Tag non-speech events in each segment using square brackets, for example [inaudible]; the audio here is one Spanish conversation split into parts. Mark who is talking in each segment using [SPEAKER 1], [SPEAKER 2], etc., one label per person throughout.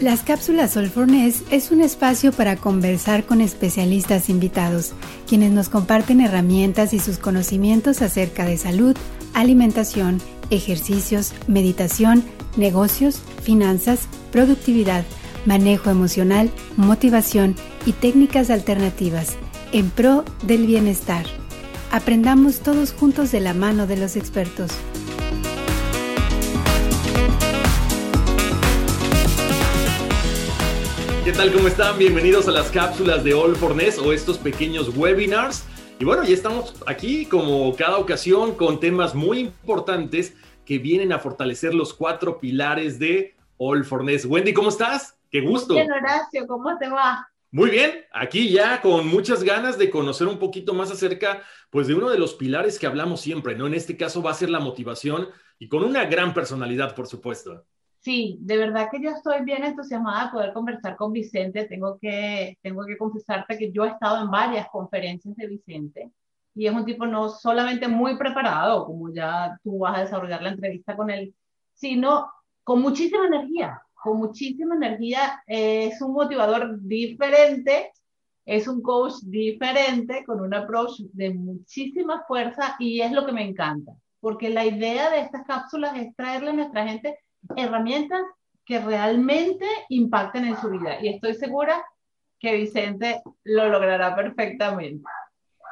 [SPEAKER 1] Las cápsulas Solfornes es un espacio para conversar con especialistas invitados, quienes nos comparten herramientas y sus conocimientos acerca de salud, alimentación, ejercicios, meditación, negocios, finanzas, productividad, manejo emocional, motivación y técnicas alternativas en pro del bienestar. Aprendamos todos juntos de la mano de los expertos.
[SPEAKER 2] Tal? ¿Cómo están? Bienvenidos a las cápsulas de All for Ness o estos pequeños webinars. Y bueno, ya estamos aquí como cada ocasión con temas muy importantes que vienen a fortalecer los cuatro pilares de All for Ness. Wendy, ¿cómo estás? Qué gusto.
[SPEAKER 3] Bien, Horacio, ¿cómo te va?
[SPEAKER 2] Muy bien, aquí ya con muchas ganas de conocer un poquito más acerca pues de uno de los pilares que hablamos siempre, ¿no? En este caso va a ser la motivación y con una gran personalidad, por supuesto.
[SPEAKER 3] Sí, de verdad que yo estoy bien entusiasmada de poder conversar con Vicente. Tengo que, tengo que confesarte que yo he estado en varias conferencias de Vicente y es un tipo no solamente muy preparado, como ya tú vas a desarrollar la entrevista con él, sino con muchísima energía, con muchísima energía. es un motivador diferente, es un coach diferente, con un approach de muchísima fuerza y es lo que me encanta, porque la idea de estas cápsulas es traerle a nuestra gente herramientas que realmente impacten en su vida. Y estoy segura que Vicente lo logrará perfectamente.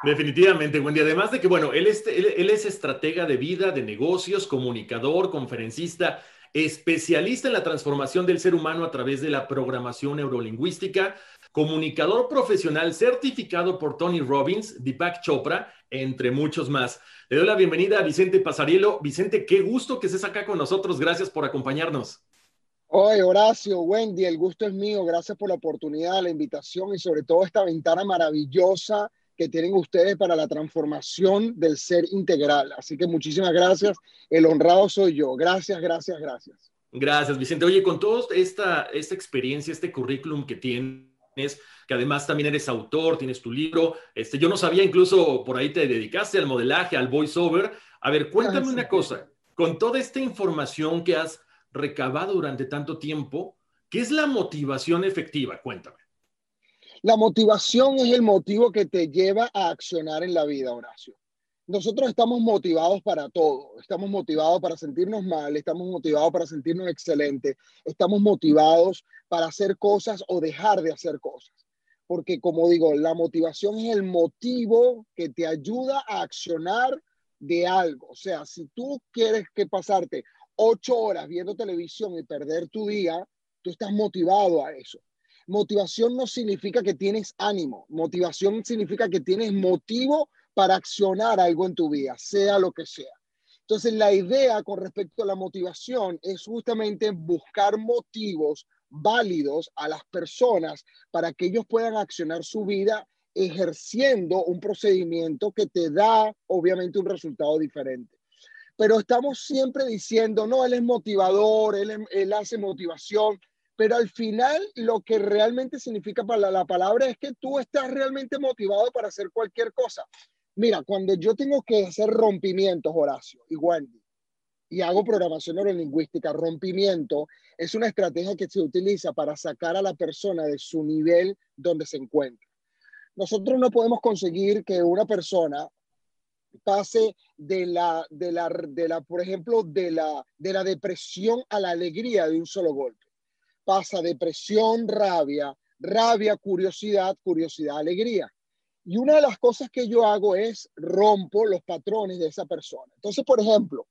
[SPEAKER 2] Definitivamente, Wendy. Además de que, bueno, él es, estratega de vida, de negocios, comunicador, conferencista, especialista en la transformación del ser humano a través de la programación neurolingüística, comunicador profesional certificado por Tony Robbins, Deepak Chopra, entre muchos más. Le doy la bienvenida a Vicente Pasarielo. Vicente, qué gusto que estés acá con nosotros. Gracias por acompañarnos.
[SPEAKER 4] Hoy, Horacio, Wendy, el gusto es mío. Gracias por la oportunidad, la invitación y sobre todo esta ventana maravillosa que tienen ustedes para la transformación del ser integral. Así que muchísimas gracias. El honrado soy yo. Gracias, gracias, gracias.
[SPEAKER 2] Gracias, Vicente. Oye, con toda esta, esta experiencia, este currículum que tienes, que además también eres autor, tienes tu libro. Este, yo no sabía, incluso por ahí te dedicaste al modelaje, al voiceover. A ver, cuéntame una cosa. Con toda esta información que has recabado durante tanto tiempo, ¿qué es la motivación efectiva? Cuéntame.
[SPEAKER 4] La motivación es el motivo que te lleva a accionar en la vida, Horacio. Nosotros estamos motivados para todo. Estamos motivados para sentirnos mal, estamos motivados para sentirnos excelentes, estamos motivados para hacer cosas o dejar de hacer cosas. Porque como digo, la motivación es el motivo que te ayuda a accionar de algo. O sea, si tú quieres que pasarte ocho horas viendo televisión y perder tu día, tú estás motivado a eso. Motivación no significa que tienes ánimo. Motivación significa que tienes motivo para accionar algo en tu vida, sea lo que sea. Entonces, la idea con respecto a la motivación es justamente buscar motivos válidos a las personas para que ellos puedan accionar su vida ejerciendo un procedimiento que te da, obviamente, un resultado diferente. Pero estamos siempre diciendo, no, él es motivador, él, él hace motivación, pero al final lo que realmente significa para la palabra es que tú estás realmente motivado para hacer cualquier cosa. Mira, cuando yo tengo que hacer rompimientos, Horacio y Wendy, y hago programación neurolingüística, rompimiento es una estrategia que se utiliza para sacar a la persona de su nivel donde se encuentra. Nosotros no podemos conseguir que una persona pase de la, de la, de la por ejemplo, de la, de la depresión a la alegría de un solo golpe. pasa depresión, rabia, rabia, curiosidad, curiosidad, alegría. Y una de las cosas que yo hago es rompo los patrones de esa persona. Entonces, por ejemplo,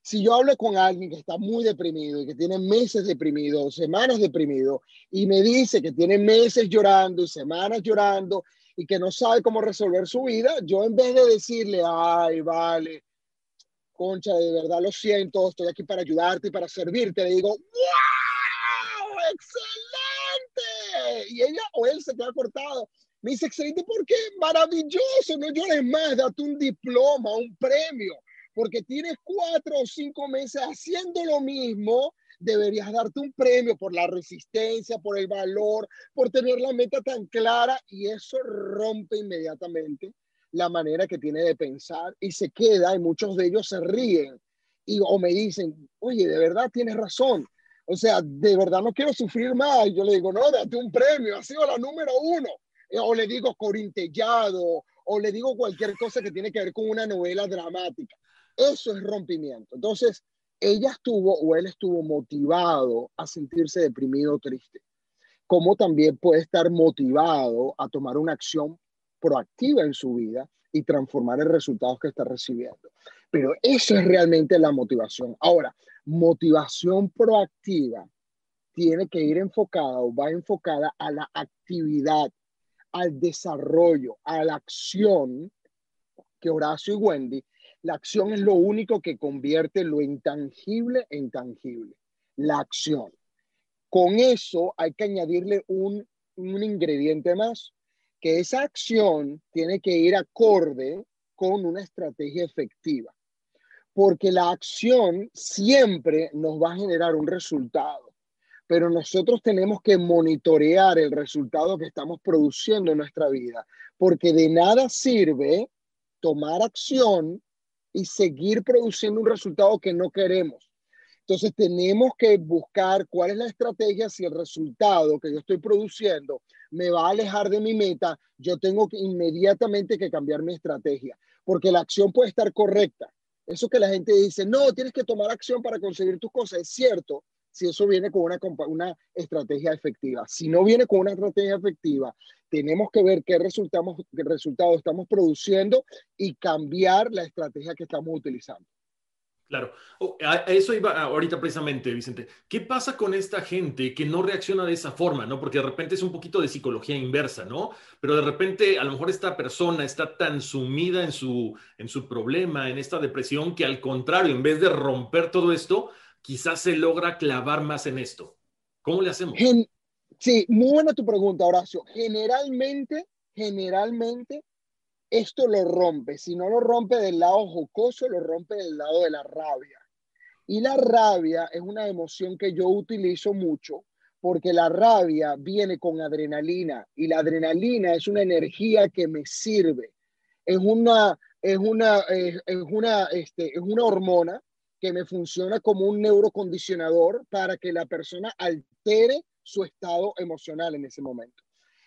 [SPEAKER 4] si yo hablo con alguien que está muy deprimido y que tiene meses deprimido, semanas deprimido, y me dice que tiene meses llorando y semanas llorando y que no sabe cómo resolver su vida, yo en vez de decirle, ay, vale, concha, de verdad lo siento, estoy aquí para ayudarte y para servirte, le digo, ¡wow! ¡Excelente! Y ella o él se queda cortado. Me dice, excelente, ¿por qué? Maravilloso, no llores más, date un diploma, un premio porque tienes cuatro o cinco meses haciendo lo mismo, deberías darte un premio por la resistencia, por el valor, por tener la meta tan clara y eso rompe inmediatamente la manera que tiene de pensar y se queda y muchos de ellos se ríen y o me dicen, oye, de verdad tienes razón. O sea, de verdad no quiero sufrir más. Y yo le digo, no, date un premio, ha sido la número uno. O le digo corintellado, o le digo cualquier cosa que tiene que ver con una novela dramática. Eso es rompimiento. Entonces, ella estuvo o él estuvo motivado a sentirse deprimido o triste, como también puede estar motivado a tomar una acción proactiva en su vida y transformar el resultado que está recibiendo. Pero eso es realmente la motivación. Ahora, motivación proactiva tiene que ir enfocada o va enfocada a la actividad, al desarrollo, a la acción que Horacio y Wendy la acción es lo único que convierte lo intangible en tangible. La acción. Con eso hay que añadirle un, ingrediente más, que esa acción tiene que ir acorde con una estrategia efectiva. Porque la acción siempre nos va a generar un resultado, pero nosotros tenemos que monitorear el resultado que estamos produciendo en nuestra vida, porque de nada sirve tomar acción y seguir produciendo un resultado que no queremos. Entonces tenemos que buscar cuál es la estrategia si el resultado que yo estoy produciendo me va a alejar de mi meta, yo tengo que inmediatamente que cambiar mi estrategia, porque la acción puede estar correcta. Eso que la gente dice, no, tienes que tomar acción para conseguir tus cosas, es cierto, si eso viene con una, una estrategia efectiva. Si no viene con una estrategia efectiva, tenemos que ver qué, resultamos, qué resultados estamos produciendo y cambiar la estrategia que estamos utilizando.
[SPEAKER 2] Claro, oh, a eso iba ahorita precisamente, Vicente. ¿Qué pasa con esta gente que no reacciona de esa forma, no? Porque de repente es un poquito de psicología inversa, ¿no? Pero de repente a lo mejor esta persona está tan sumida en su, en su problema, en esta depresión, que al contrario, en vez de romper todo esto, quizás se logra clavar más en esto. ¿Cómo le hacemos?
[SPEAKER 4] sí, muy buena tu pregunta, Horacio. Generalmente, generalmente, esto lo rompe. Si no lo rompe del lado jocoso, lo rompe del lado de la rabia. Y la rabia es una emoción que yo utilizo mucho porque la rabia viene con adrenalina y la adrenalina es una energía que me sirve. Es una, es una, es, una, este, es una hormona que me funciona como un neurocondicionador para que la persona altere su estado emocional en ese momento.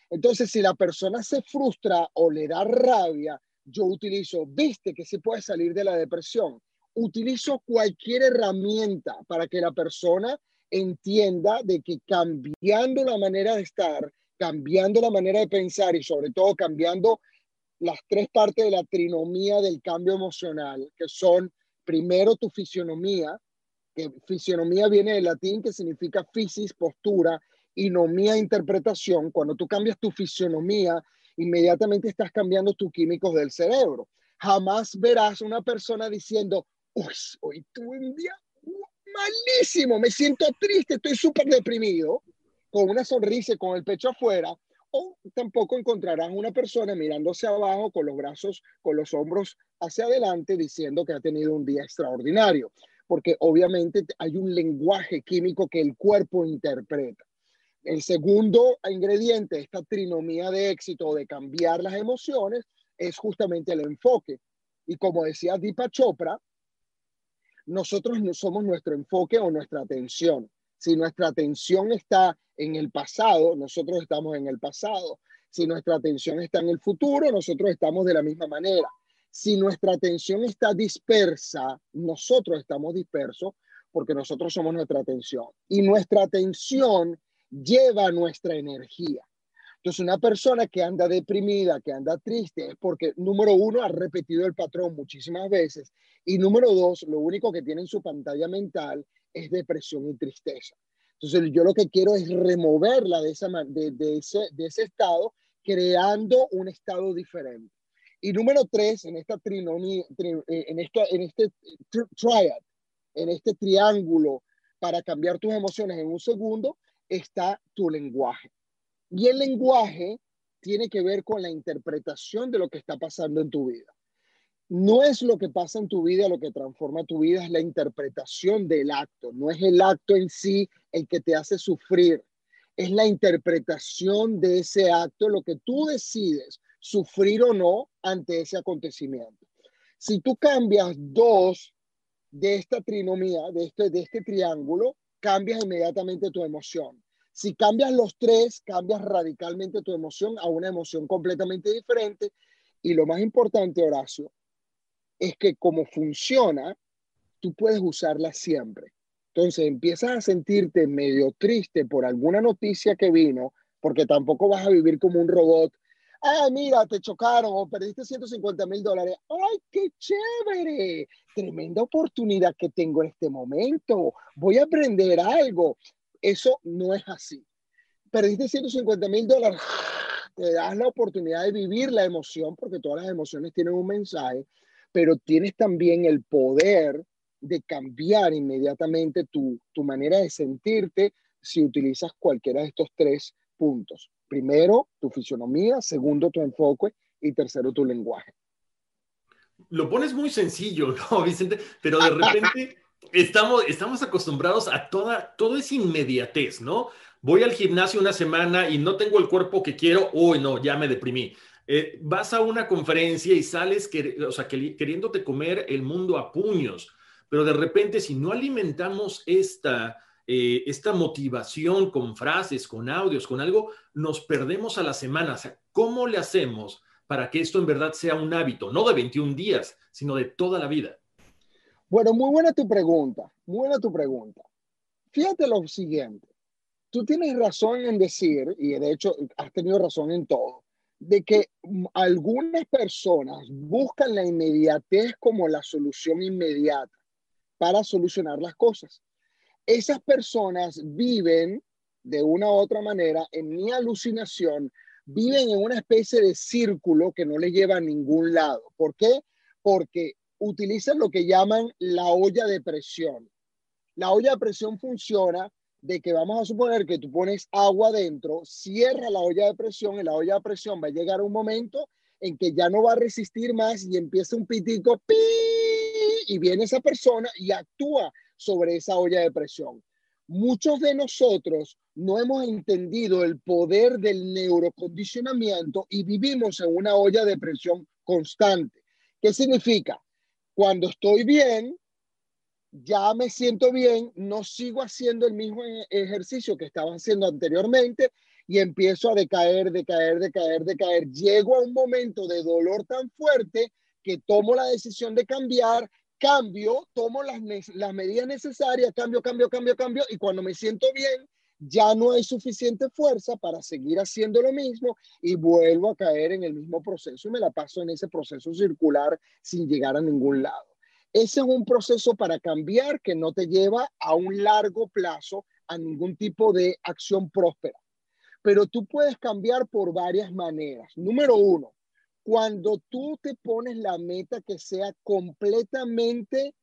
[SPEAKER 4] Entonces, si la persona se frustra o le da rabia, yo utilizo, viste que se puede salir de la depresión, utilizo cualquier herramienta para que la persona entienda de que cambiando la manera de estar, cambiando la manera de pensar y sobre todo cambiando las tres partes de la trinomía del cambio emocional, que son primero tu fisionomía, que fisionomía viene del latín que significa fisis, postura, y nomía, interpretación. Cuando tú cambias tu fisionomía, inmediatamente estás cambiando tus químicos del cerebro. Jamás verás una persona diciendo, uy, hoy tuve un día malísimo, me siento triste, estoy súper deprimido, con una sonrisa y con el pecho afuera, o tampoco encontrarás una persona mirándose abajo con los brazos, con los hombros hacia adelante, diciendo que ha tenido un día extraordinario, porque obviamente hay un lenguaje químico que el cuerpo interpreta. El segundo ingrediente esta trinomía de éxito, de cambiar las emociones, es justamente el enfoque. Y como decía Deepa Chopra, nosotros no somos nuestro enfoque o nuestra atención. Si nuestra atención está en el pasado, nosotros estamos en el pasado. Si nuestra atención está en el futuro, nosotros estamos de la misma manera. Si nuestra atención está dispersa, nosotros estamos dispersos porque nosotros somos nuestra atención. Y nuestra atención lleva nuestra energía. Entonces, una persona que anda deprimida, que anda triste, es porque, número uno, ha repetido el patrón muchísimas veces. Y número dos, lo único que tiene en su pantalla mental es depresión y tristeza. Entonces, yo lo que quiero es removerla de, esa, de, ese, de ese estado, creando un estado diferente. Y número tres, en esta trinomía, eh, en, esta, en este triad, en este triángulo para cambiar tus emociones en un segundo, está tu lenguaje. Y el lenguaje tiene que ver con la interpretación de lo que está pasando en tu vida. No es lo que pasa en tu vida lo que transforma tu vida, es la interpretación del acto. No es el acto en sí el que te hace sufrir, es la interpretación de ese acto lo que tú decides sufrir o no ante ese acontecimiento. Si tú cambias dos de esta trinomía, de este, de este triángulo, cambias inmediatamente tu emoción. Si cambias los tres, cambias radicalmente tu emoción a una emoción completamente diferente. Y lo más importante, Horacio, es que como funciona, tú puedes usarla siempre. Entonces empiezas a sentirte medio triste por alguna noticia que vino, porque tampoco vas a vivir como un robot. Ay, mira, te chocaron o perdiste 150 mil dólares. ¡Ay, qué chévere! Tremenda oportunidad que tengo en este momento. Voy a aprender algo. Eso no es así. Perdiste 150 mil dólares, te das la oportunidad de vivir la emoción, porque todas las emociones tienen un mensaje, pero tienes también el poder de cambiar inmediatamente tu, tu manera de sentirte si utilizas cualquiera de estos tres puntos. Primero, tu fisionomía, segundo, tu enfoque y tercero, tu lenguaje.
[SPEAKER 2] Lo pones muy sencillo, [laughs] ¿no, Vicente? Pero de repente estamos, estamos acostumbrados a toda, todo es inmediatez, ¿no? Voy al gimnasio una semana y no tengo el cuerpo que quiero, uy, no, ya me deprimí. Eh, vas a una conferencia y sales o sea, queriéndote comer el mundo a puños, pero de repente si no alimentamos esta, eh, esta motivación con frases, con audios, con algo, nos perdemos a la semana. O sea, ¿cómo le hacemos para que esto en verdad sea un hábito, no de 21 días, sino de toda la vida?
[SPEAKER 4] Bueno, muy buena tu pregunta, muy buena tu pregunta. Fíjate lo siguiente, tú tienes razón en decir, y de hecho has tenido razón en todo, de que algunas personas buscan la inmediatez como la solución inmediata para solucionar las cosas. Esas personas viven de una u otra manera, en mi alucinación, viven en una especie de círculo que no les lleva a ningún lado. ¿Por qué? Porque utilizan lo que llaman la olla de presión. La olla de presión funciona de que vamos a suponer que tú pones agua dentro, cierra la olla de presión y la olla de presión va a llegar un momento en que ya no va a resistir más y empieza un pitico ¡pi! y viene esa persona y actúa sobre esa olla de presión. Muchos de nosotros no hemos entendido el poder del neurocondicionamiento y vivimos en una olla de presión constante. ¿Qué significa? Cuando estoy bien, ya me siento bien, no sigo haciendo el mismo e-, ejercicio que estaba haciendo anteriormente y empiezo a decaer, decaer, decaer, decaer. Llego a un momento de dolor tan fuerte que tomo la decisión de cambiar, cambio, tomo las, medidas necesarias, cambio, cambio, cambio, cambio y cuando me siento bien, ya no hay suficiente fuerza para seguir haciendo lo mismo y vuelvo a caer en el mismo proceso y me la paso en ese proceso circular sin llegar a ningún lado. Ese es un proceso para cambiar que no te lleva a un largo plazo a ningún tipo de acción próspera. Pero tú puedes cambiar por varias maneras. Número uno, cuando tú te pones la meta que sea completamente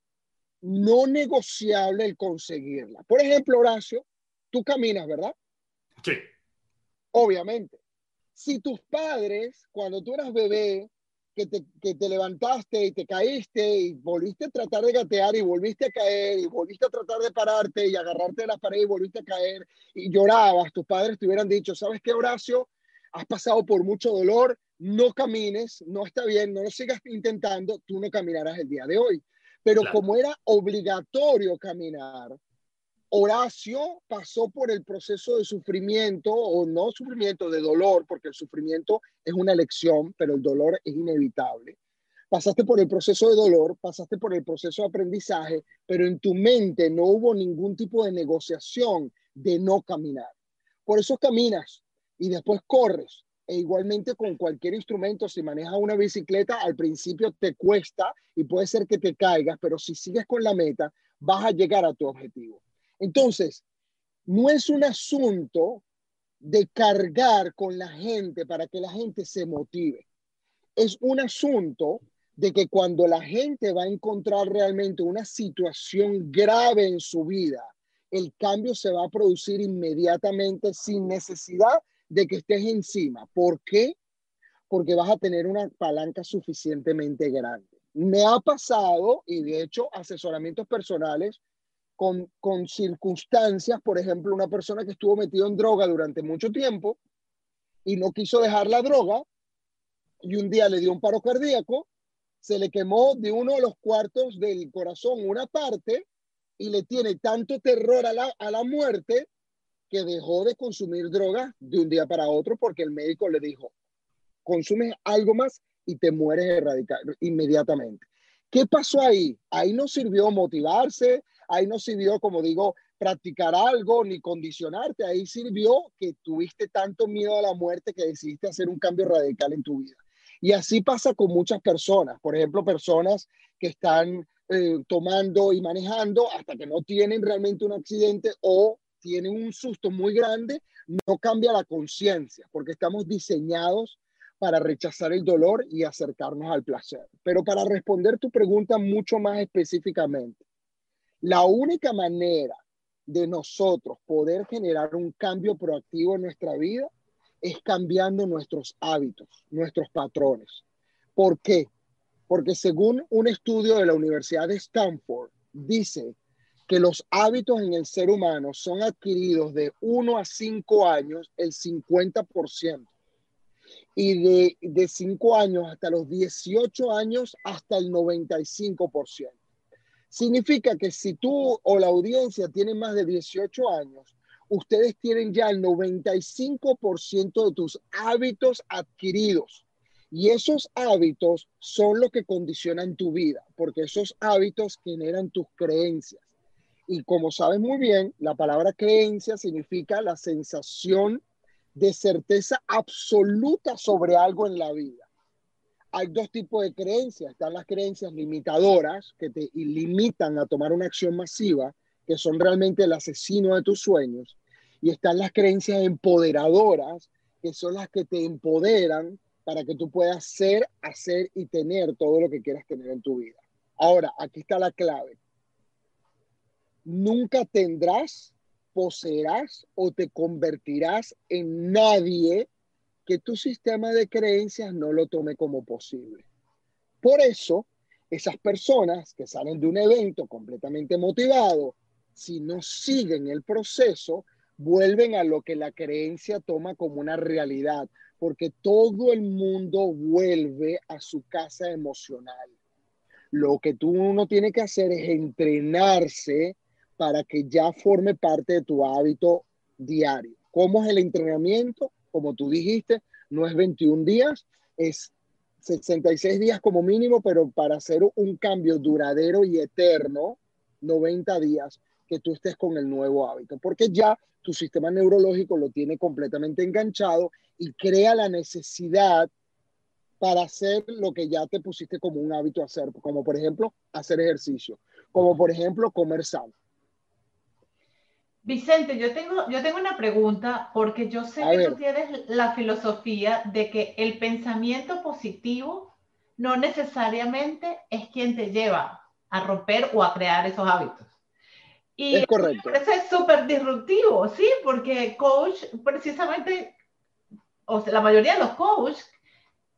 [SPEAKER 4] no negociable el conseguirla. Por ejemplo, Horacio, tú caminas, ¿verdad?
[SPEAKER 2] Sí.
[SPEAKER 4] Obviamente. Si tus padres, cuando tú eras bebé, que te, que te levantaste y te caíste y volviste a tratar de gatear y volviste a caer y volviste a tratar de pararte y agarrarte de la pared y volviste a caer y llorabas, tus padres te hubieran dicho, ¿sabes qué, Horacio? Has pasado por mucho dolor, no camines, no está bien, no lo sigas intentando, tú no caminarás el día de hoy. Pero como era obligatorio caminar, Horacio pasó por el proceso de sufrimiento, o no sufrimiento, de dolor, porque el sufrimiento es una elección, pero el dolor es inevitable. pasaste por el proceso de dolor, pasaste por el proceso de aprendizaje, pero en tu mente no hubo ningún tipo de negociación de no caminar. Por eso caminas y después corres. E igualmente con cualquier instrumento, si manejas una bicicleta, al principio te cuesta y puede ser que te caigas, pero si sigues con la meta, vas a llegar a tu objetivo. Entonces, no es un asunto de cargar con la gente para que la gente se motive. Es un asunto de que cuando la gente va a encontrar realmente una situación grave en su vida, el cambio se va a producir inmediatamente sin necesidad de que estés encima. ¿Por qué? Porque vas a tener una palanca suficientemente grande. Me ha pasado, y de hecho, asesoramientos personales con, con circunstancias, por ejemplo, una persona que estuvo metido en droga durante mucho tiempo y no quiso dejar la droga, y un día le dio un paro cardíaco, se le quemó de uno de los cuartos del corazón una parte y le tiene tanto terror a la, a la muerte que dejó de consumir droga de un día para otro porque el médico le dijo, consumes algo más y te mueres inmediatamente. ¿Qué pasó ahí? Ahí no sirvió motivarse, ahí no sirvió, como digo, practicar algo ni condicionarte, ahí sirvió que tuviste tanto miedo a la muerte que decidiste hacer un cambio radical en tu vida. Y así pasa con muchas personas, por ejemplo, personas que están eh, tomando y manejando hasta que no tienen realmente un accidente o tienen un susto muy grande, no cambia la conciencia, porque estamos diseñados para rechazar el dolor y acercarnos al placer. Pero para responder tu pregunta mucho más específicamente, la única manera de nosotros poder generar un cambio proactivo en nuestra vida es cambiando nuestros hábitos, nuestros patrones. ¿Por qué? Porque según un estudio de la Universidad de Stanford, dice que los hábitos en el ser humano son adquiridos de 1 a 5 años el 50% y de, de 5 años hasta los 18 años hasta el 95%. Significa que si tú o la audiencia tiene más de 18 años, ustedes tienen ya el 95% de tus hábitos adquiridos. Y esos hábitos son lo que condicionan tu vida, porque esos hábitos generan tus creencias. Y como sabes muy bien, la palabra creencia significa la sensación de certeza absoluta sobre algo en la vida. Hay dos tipos de creencias. Están las creencias limitadoras que te limitan a tomar una acción masiva, que son realmente el asesino de tus sueños. Y están las creencias empoderadoras, que son las que te empoderan para que tú puedas ser, hacer y tener todo lo que quieras tener en tu vida. Ahora, aquí está la clave nunca tendrás, poseerás o te convertirás en nadie que tu sistema de creencias no lo tome como posible. Por eso, esas personas que salen de un evento completamente motivado, si no siguen el proceso, vuelven a lo que la creencia toma como una realidad, porque todo el mundo vuelve a su casa emocional. Lo que tú uno tiene que hacer es entrenarse para que ya forme parte de tu hábito diario. ¿Cómo es el entrenamiento? Como tú dijiste, no es 21 días, es 66 días como mínimo, pero para hacer un cambio duradero y eterno, 90 días que tú estés con el nuevo hábito, porque ya tu sistema neurológico lo tiene completamente enganchado y crea la necesidad para hacer lo que ya te pusiste como un hábito hacer, como por ejemplo hacer ejercicio, como por ejemplo comer sano.
[SPEAKER 3] Vicente, yo tengo, yo tengo una pregunta porque yo sé que tú tienes la filosofía de que el pensamiento positivo no necesariamente es quien te lleva a romper o a crear esos hábitos. Y
[SPEAKER 4] es correcto.
[SPEAKER 3] Eso es súper disruptivo, sí, porque coach, precisamente, o sea, la mayoría de los coaches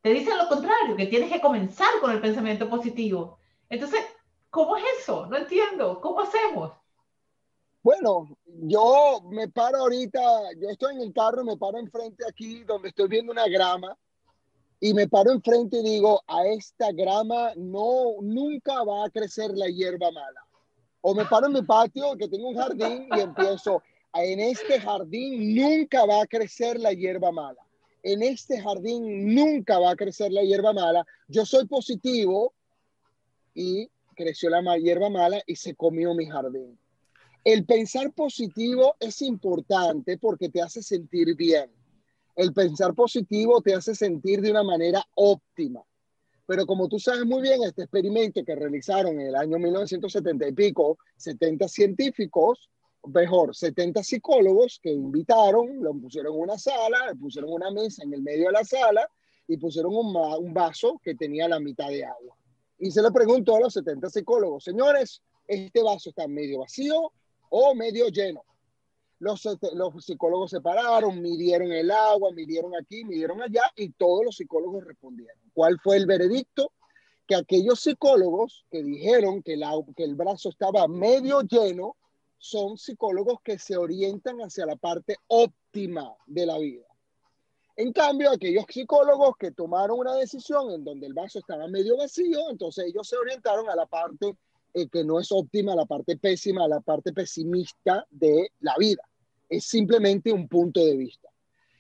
[SPEAKER 3] te dicen lo contrario, que tienes que comenzar con el pensamiento positivo. Entonces, ¿cómo es eso? No entiendo. ¿Cómo hacemos?
[SPEAKER 4] Bueno, yo me paro ahorita, yo estoy en el carro, me paro enfrente aquí donde estoy viendo una grama y me paro enfrente y digo, a esta grama no, nunca va a crecer la hierba mala. O me paro en mi patio que tengo un jardín y empiezo, en este jardín nunca va a crecer la hierba mala. en este jardín nunca va a crecer la hierba mala. Yo soy positivo y creció la hierba mala y se comió mi jardín. El pensar positivo es importante porque te hace sentir bien. El pensar positivo te hace sentir de una manera óptima. Pero como tú sabes muy bien, este experimento que realizaron en el año 1970 y pico, 70 científicos, mejor, 70 psicólogos que invitaron, lo pusieron en una sala, pusieron una mesa en el medio de la sala y pusieron un, un vaso que tenía la mitad de agua. Y se le preguntó a los 70 psicólogos, señores, ¿este vaso está medio vacío o medio lleno? Los, los psicólogos se pararon, midieron el agua, midieron aquí, midieron allá y todos los psicólogos respondieron. ¿Cuál fue el veredicto? Que aquellos psicólogos que dijeron que, la, que el brazo estaba medio lleno son psicólogos que se orientan hacia la parte óptima de la vida. En cambio, aquellos psicólogos que tomaron una decisión en donde el vaso estaba medio vacío, entonces ellos se orientaron a la parte eh, que no es óptima, la parte pésima, la parte pesimista de la vida. Es simplemente un punto de vista.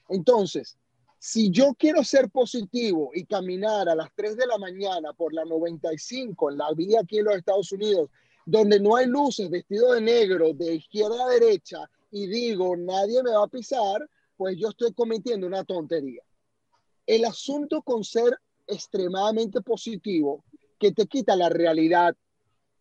[SPEAKER 4] Entonces, si yo quiero ser positivo y caminar a las 3 de la mañana por la 95 en la vía aquí en los Estados Unidos donde no hay luces, vestido de negro, de izquierda a derecha, y digo, nadie me va a pisar, pues yo estoy cometiendo una tontería. El asunto con ser extremadamente positivo, que te quita la realidad,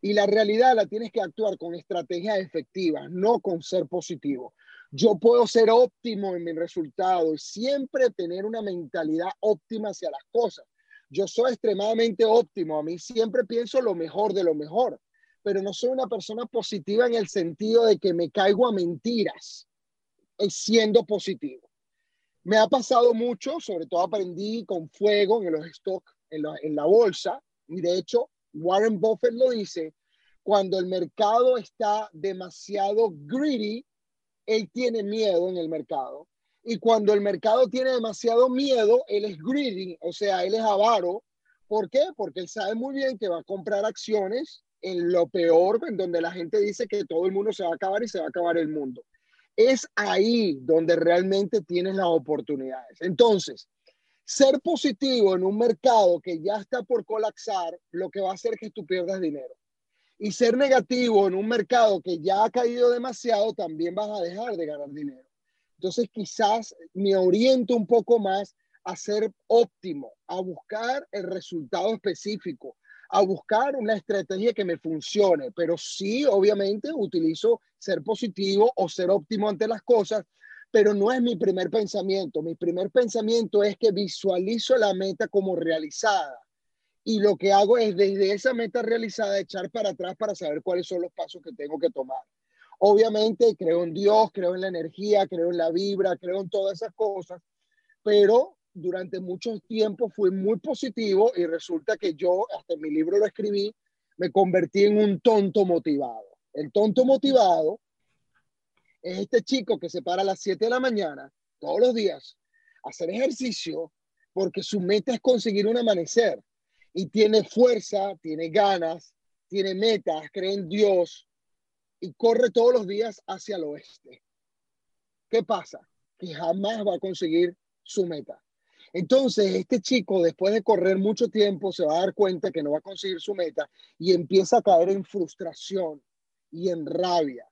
[SPEAKER 4] y la realidad la tienes que actuar con estrategias efectivas, no con ser positivo. Yo puedo ser óptimo en mi resultado y siempre tener una mentalidad óptima hacia las cosas. Yo soy extremadamente óptimo, a mí siempre pienso lo mejor de lo mejor pero no soy una persona positiva en el sentido de que me caigo a mentiras siendo positivo. Me ha pasado mucho, sobre todo aprendí con fuego en los stocks, en la bolsa, y de hecho Warren Buffett lo dice, cuando el mercado está demasiado greedy, él tiene miedo en el mercado. Y cuando el mercado tiene demasiado miedo, él es greedy, o sea, él es avaro. ¿Por qué? Porque él sabe muy bien que va a comprar acciones en lo peor, en donde la gente dice que todo el mundo se va a acabar y se va a acabar el mundo. Es ahí donde realmente tienes las oportunidades. Entonces, ser positivo en un mercado que ya está por colapsar, lo que va a hacer que tú pierdas dinero. Y ser negativo en un mercado que ya ha caído demasiado, también vas a dejar de ganar dinero. Entonces, quizás me oriento un poco más a ser óptimo, a buscar el resultado específico, a buscar una estrategia que me funcione, pero sí, obviamente, utilizo ser positivo o ser óptimo ante las cosas, pero no es mi primer pensamiento. Mi primer pensamiento es que visualizo la meta como realizada y lo que hago es desde esa meta realizada echar para atrás para saber cuáles son los pasos que tengo que tomar. Obviamente creo en Dios, creo en la energía, creo en la vibra, creo en todas esas cosas, pero durante mucho tiempo fui muy positivo y resulta que yo, hasta en mi libro lo escribí, me convertí en un tonto motivado. El tonto motivado es este chico que se para a las 7 de la mañana todos los días a hacer ejercicio porque su meta es conseguir un amanecer y tiene fuerza, tiene ganas, tiene metas, cree en Dios y corre todos los días hacia el oeste. ¿Qué pasa? Que jamás va a conseguir su meta. Entonces, este chico, después de correr mucho tiempo, se va a dar cuenta que no va a conseguir su meta y empieza a caer en frustración y en rabia,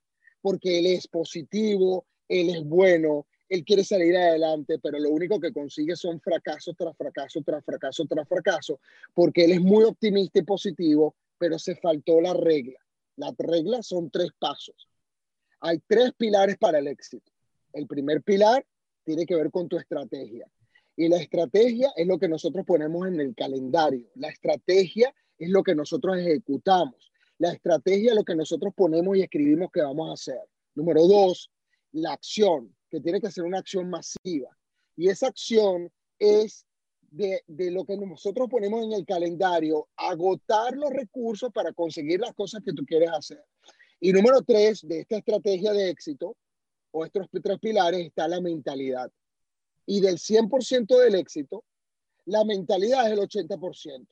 [SPEAKER 4] porque él es positivo, él es bueno, él quiere salir adelante, pero lo único que consigue son fracasos tras fracaso, tras fracaso, tras fracaso, porque él es muy optimista y positivo, pero se faltó la regla. Las reglas son tres pasos. Hay tres pilares para el éxito. El primer pilar tiene que ver con tu estrategia. Y la estrategia es lo que nosotros ponemos en el calendario. La estrategia es lo que nosotros ejecutamos. La estrategia es lo que nosotros ponemos y escribimos que vamos a hacer. Número dos, la acción, que tiene que ser una acción masiva. Y esa acción es de, de, lo que nosotros ponemos en el calendario, agotar los recursos para conseguir las cosas que tú quieres hacer. Y número tres, de esta estrategia de éxito, o estos tres pilares, está la mentalidad. Y del 100% del éxito, la mentalidad es el 80%.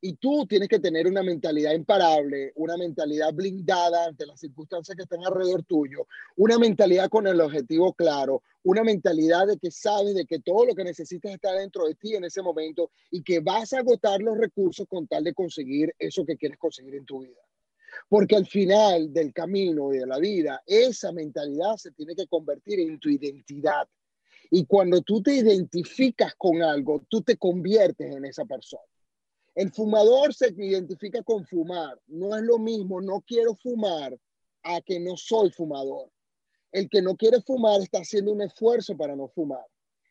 [SPEAKER 4] Y tú tienes que tener una mentalidad imparable, una mentalidad blindada ante las circunstancias que están alrededor tuyo, una mentalidad con el objetivo claro, una mentalidad de que sabes de que todo lo que necesitas está dentro de ti en ese momento y que vas a agotar los recursos con tal de conseguir eso que quieres conseguir en tu vida. Porque al final del camino y de la vida, esa mentalidad se tiene que convertir en tu identidad. Y cuando tú te identificas con algo, tú te conviertes en esa persona. El fumador se identifica con fumar. No es lo mismo, no quiero fumar, a que no soy fumador. El que no quiere fumar está haciendo un esfuerzo para no fumar.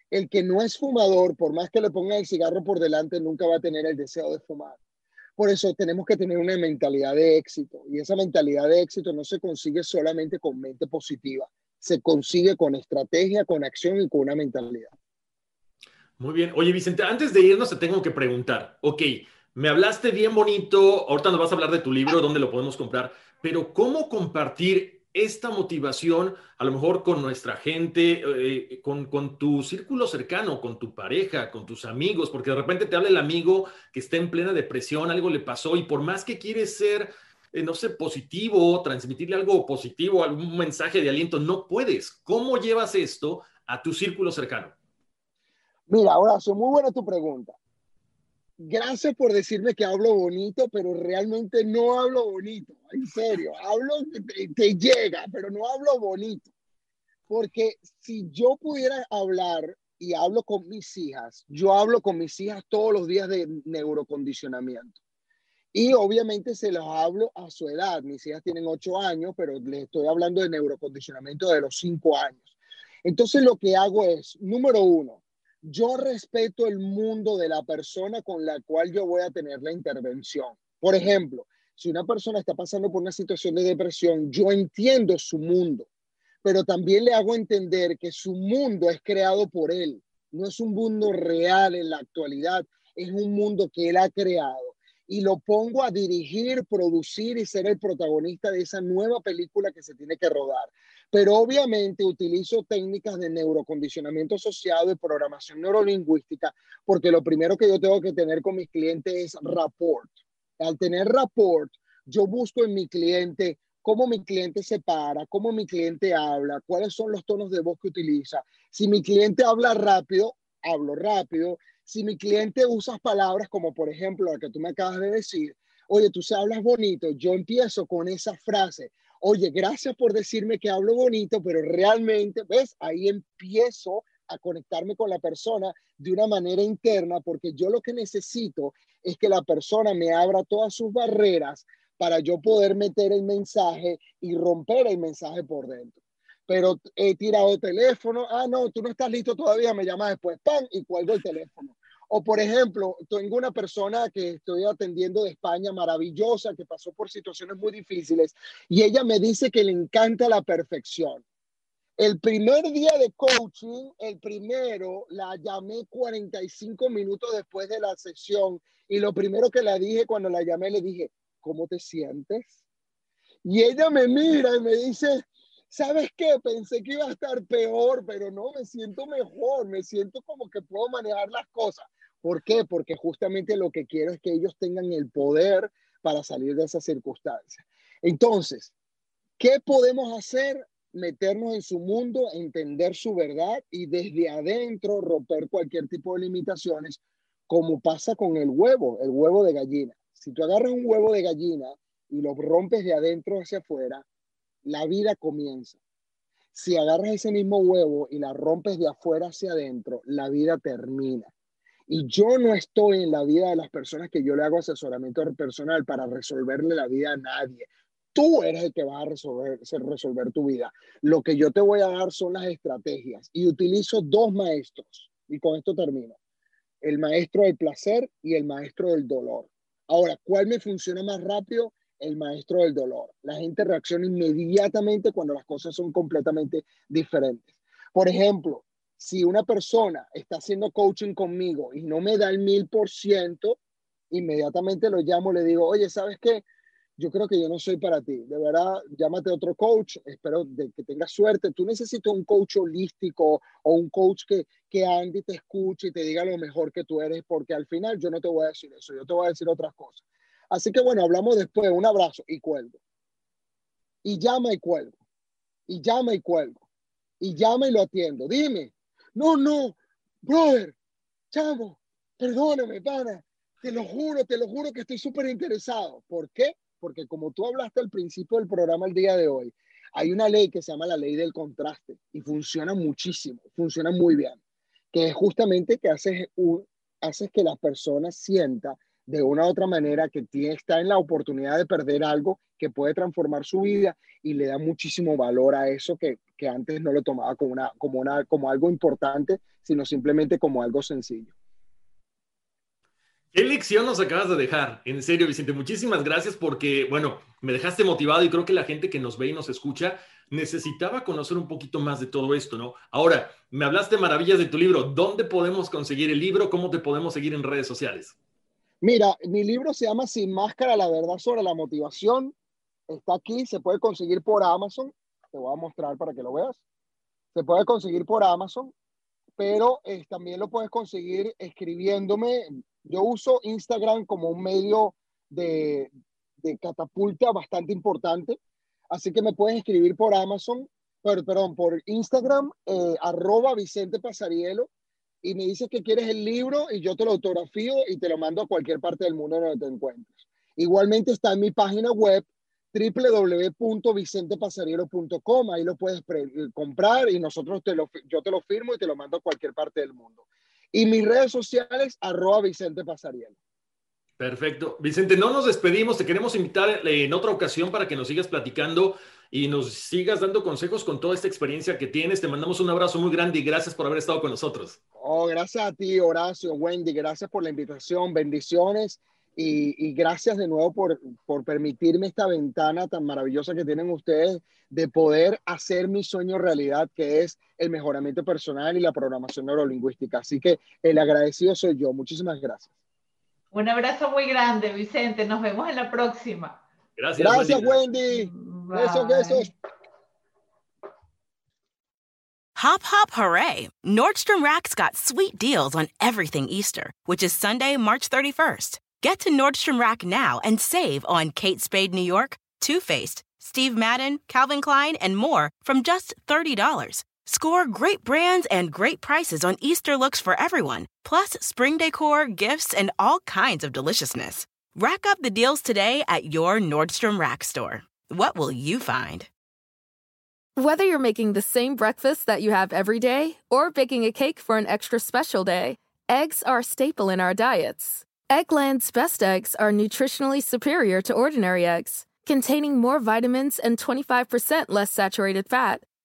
[SPEAKER 4] El que no es fumador, por más que le ponga el cigarro por delante, nunca va a tener el deseo de fumar. Por eso tenemos que tener una mentalidad de éxito. Y esa mentalidad de éxito no se consigue solamente con mente positiva. Se consigue con estrategia, con acción y con una mentalidad.
[SPEAKER 2] Muy bien. Oye, Vicente, antes de irnos te tengo que preguntar, ok, me hablaste bien bonito, ahorita nos vas a hablar de tu libro, dónde lo podemos comprar, pero ¿cómo compartir esta motivación a lo mejor con nuestra gente, eh, con, tu círculo cercano, con tu pareja, con tus amigos? Porque de repente te habla el amigo que está en plena depresión, algo le pasó y por más que quieres ser, eh, no sé, positivo, transmitirle algo positivo, algún mensaje de aliento, no puedes. ¿Cómo llevas esto a tu círculo cercano?
[SPEAKER 4] Mira, Horacio, muy buena tu pregunta gracias por decirme que hablo bonito, pero realmente no hablo bonito, en serio, hablo que llega, pero no hablo bonito. Porque si yo pudiera hablar y hablo con mis hijas, yo hablo con mis hijas todos los días de neurocondicionamiento. Y obviamente se los hablo a su edad. Mis hijas tienen ocho años, pero les estoy hablando de neurocondicionamiento de los cinco años. Entonces lo que hago es, número uno, yo respeto el mundo de la persona con la cual yo voy a tener la intervención. Por ejemplo, si una persona está pasando por una situación de depresión, yo entiendo su mundo, pero también le hago entender que su mundo es creado por él, no es un mundo real en la actualidad, es un mundo que él ha creado y lo pongo a dirigir, producir y ser el protagonista de esa nueva película que se tiene que rodar. Pero obviamente utilizo técnicas de neurocondicionamiento asociado y programación neurolingüística, porque lo primero que yo tengo que tener con mis clientes es rapport. Al tener rapport, yo busco en mi cliente cómo mi cliente se para, cómo mi cliente habla, cuáles son los tonos de voz que utiliza. Si mi cliente habla rápido, hablo rápido. Si mi cliente usa palabras como por ejemplo la que tú me acabas de decir, oye, tú se hablas bonito, yo empiezo con esa frase, oye, gracias por decirme que hablo bonito, pero realmente, ¿ves? Ahí empiezo a conectarme con la persona de una manera interna, porque yo lo que necesito es que la persona me abra todas sus barreras para yo poder meter el mensaje y romper el mensaje por dentro pero he tirado teléfono, ah, no, tú no estás listo todavía, me llamas después, ¡pam! y cuelgo el teléfono. O por ejemplo, tengo una persona que estoy atendiendo de España maravillosa, que pasó por situaciones muy difíciles, y ella me dice que le encanta la perfección. El primer día de coaching, el primero, la llamé 45 minutos después de la sesión y lo primero que le dije cuando la llamé, le dije, ¿cómo te sientes? Y ella me mira y me dice, ¿sabes qué? Pensé que iba a estar peor, pero no, me siento mejor, me siento como que puedo manejar las cosas. ¿Por qué? Porque justamente lo que quiero es que ellos tengan el poder para salir de esas circunstancias. Entonces, ¿qué podemos hacer? Meternos en su mundo, entender su verdad y desde adentro romper cualquier tipo de limitaciones, como pasa con el huevo, el huevo de gallina. Si tú agarras un huevo de gallina y lo rompes de adentro hacia afuera, la vida comienza. Si agarras ese mismo huevo y la rompes de afuera hacia adentro, la vida termina. Y yo no estoy en la vida de las personas que yo le hago asesoramiento personal para resolverle la vida a nadie. Tú eres el que va a resolver, resolver tu vida. Lo que yo te voy a dar son las estrategias y utilizo dos maestros. Y con esto termino. El maestro del placer y el maestro del dolor. Ahora, ¿cuál me funciona más rápido? el maestro del dolor. La gente reacciona inmediatamente cuando las cosas son completamente diferentes. Por ejemplo, si una persona está haciendo coaching conmigo y no me da el mil por ciento, inmediatamente lo llamo, le digo, oye, ¿sabes qué? yo creo que yo no soy para ti. De verdad, llámate a otro coach, espero de que tengas suerte. Tú necesitas un coach holístico o un coach que, que ande y te escuche y te diga lo mejor que tú eres, porque al final yo no te voy a decir eso, yo te voy a decir otras cosas. Así que bueno, hablamos después, un abrazo y cuelgo. Y llama y cuelgo. Y llama y cuelgo. Y llama y lo atiendo. Dime, no, no, brother, chamo, perdóname, pana. Te lo juro, te lo juro que estoy súper interesado. ¿Por qué? Porque como tú hablaste al principio del programa el día de hoy, hay una ley que se llama la ley del contraste y funciona muchísimo, funciona muy bien, que es justamente que haces, un, haces que las personas sientan de una u otra manera que tiene, está en la oportunidad de perder algo que puede transformar su vida y le da muchísimo valor a eso que, que antes no lo tomaba como, una, como, una, como algo importante, sino simplemente como algo sencillo.
[SPEAKER 2] ¿Qué lección nos acabas de dejar? En serio, Vicente, muchísimas gracias porque, bueno, me dejaste motivado y creo que la gente que nos ve y nos escucha necesitaba conocer un poquito más de todo esto, ¿no? Ahora, me hablaste maravillas de tu libro. ¿Dónde podemos conseguir el libro? ¿Cómo te podemos seguir en redes sociales?
[SPEAKER 4] Mira, mi libro se llama Sin Máscara, la verdad sobre la motivación. Está aquí, se puede conseguir por Amazon. Te voy a mostrar para que lo veas. Se puede conseguir por Amazon, pero eh, también lo puedes conseguir escribiéndome. Yo uso Instagram como un medio de, de catapulta bastante importante, así que me puedes escribir por Amazon, perdón, por Instagram, eh, arroba Vicente Pasarielo, y me dices que quieres el libro y yo te lo autografío y te lo mando a cualquier parte del mundo donde te encuentres. Igualmente está en mi página web www.vicentepasarielo.com, ahí lo puedes comprar y nosotros te lo, yo te lo firmo y te lo mando a cualquier parte del mundo. Y mis redes sociales, arroba Vicente.
[SPEAKER 2] Perfecto. Vicente, no nos despedimos, te queremos invitar en otra ocasión para que nos sigas platicando y nos sigas dando consejos con toda esta experiencia que tienes. Te mandamos un abrazo muy grande y gracias por haber estado con nosotros.
[SPEAKER 4] Oh, gracias a ti, Horacio, Wendy, gracias por la invitación, bendiciones y, gracias de nuevo por, por permitirme esta ventana tan maravillosa que tienen ustedes de poder hacer mi sueño realidad, que es el mejoramiento personal y la programación neurolingüística. Así que el agradecido soy yo. Muchísimas gracias.
[SPEAKER 3] Un abrazo muy grande, Vicente. Nos vemos en la próxima.
[SPEAKER 4] Gracias, Gracias Wendy. Besos, besos.
[SPEAKER 5] Hop, hop, hooray! Nordstrom Rack's got sweet deals on everything Easter, which is Sunday, March 31st. Get to Nordstrom Rack now and save on Kate Spade New York, Too Faced, Steve Madden, Calvin Klein, and more from just $30. Score great brands and great prices on Easter looks for everyone, plus spring decor, gifts, and all kinds of deliciousness. Rack up the deals today at your Nordstrom Rack store. What will you find?
[SPEAKER 6] Whether you're making the same breakfast that you have every day or baking a cake for an extra special day, eggs are a staple in our diets. Eggland's best eggs are nutritionally superior to ordinary eggs, containing more vitamins and 25% less saturated fat.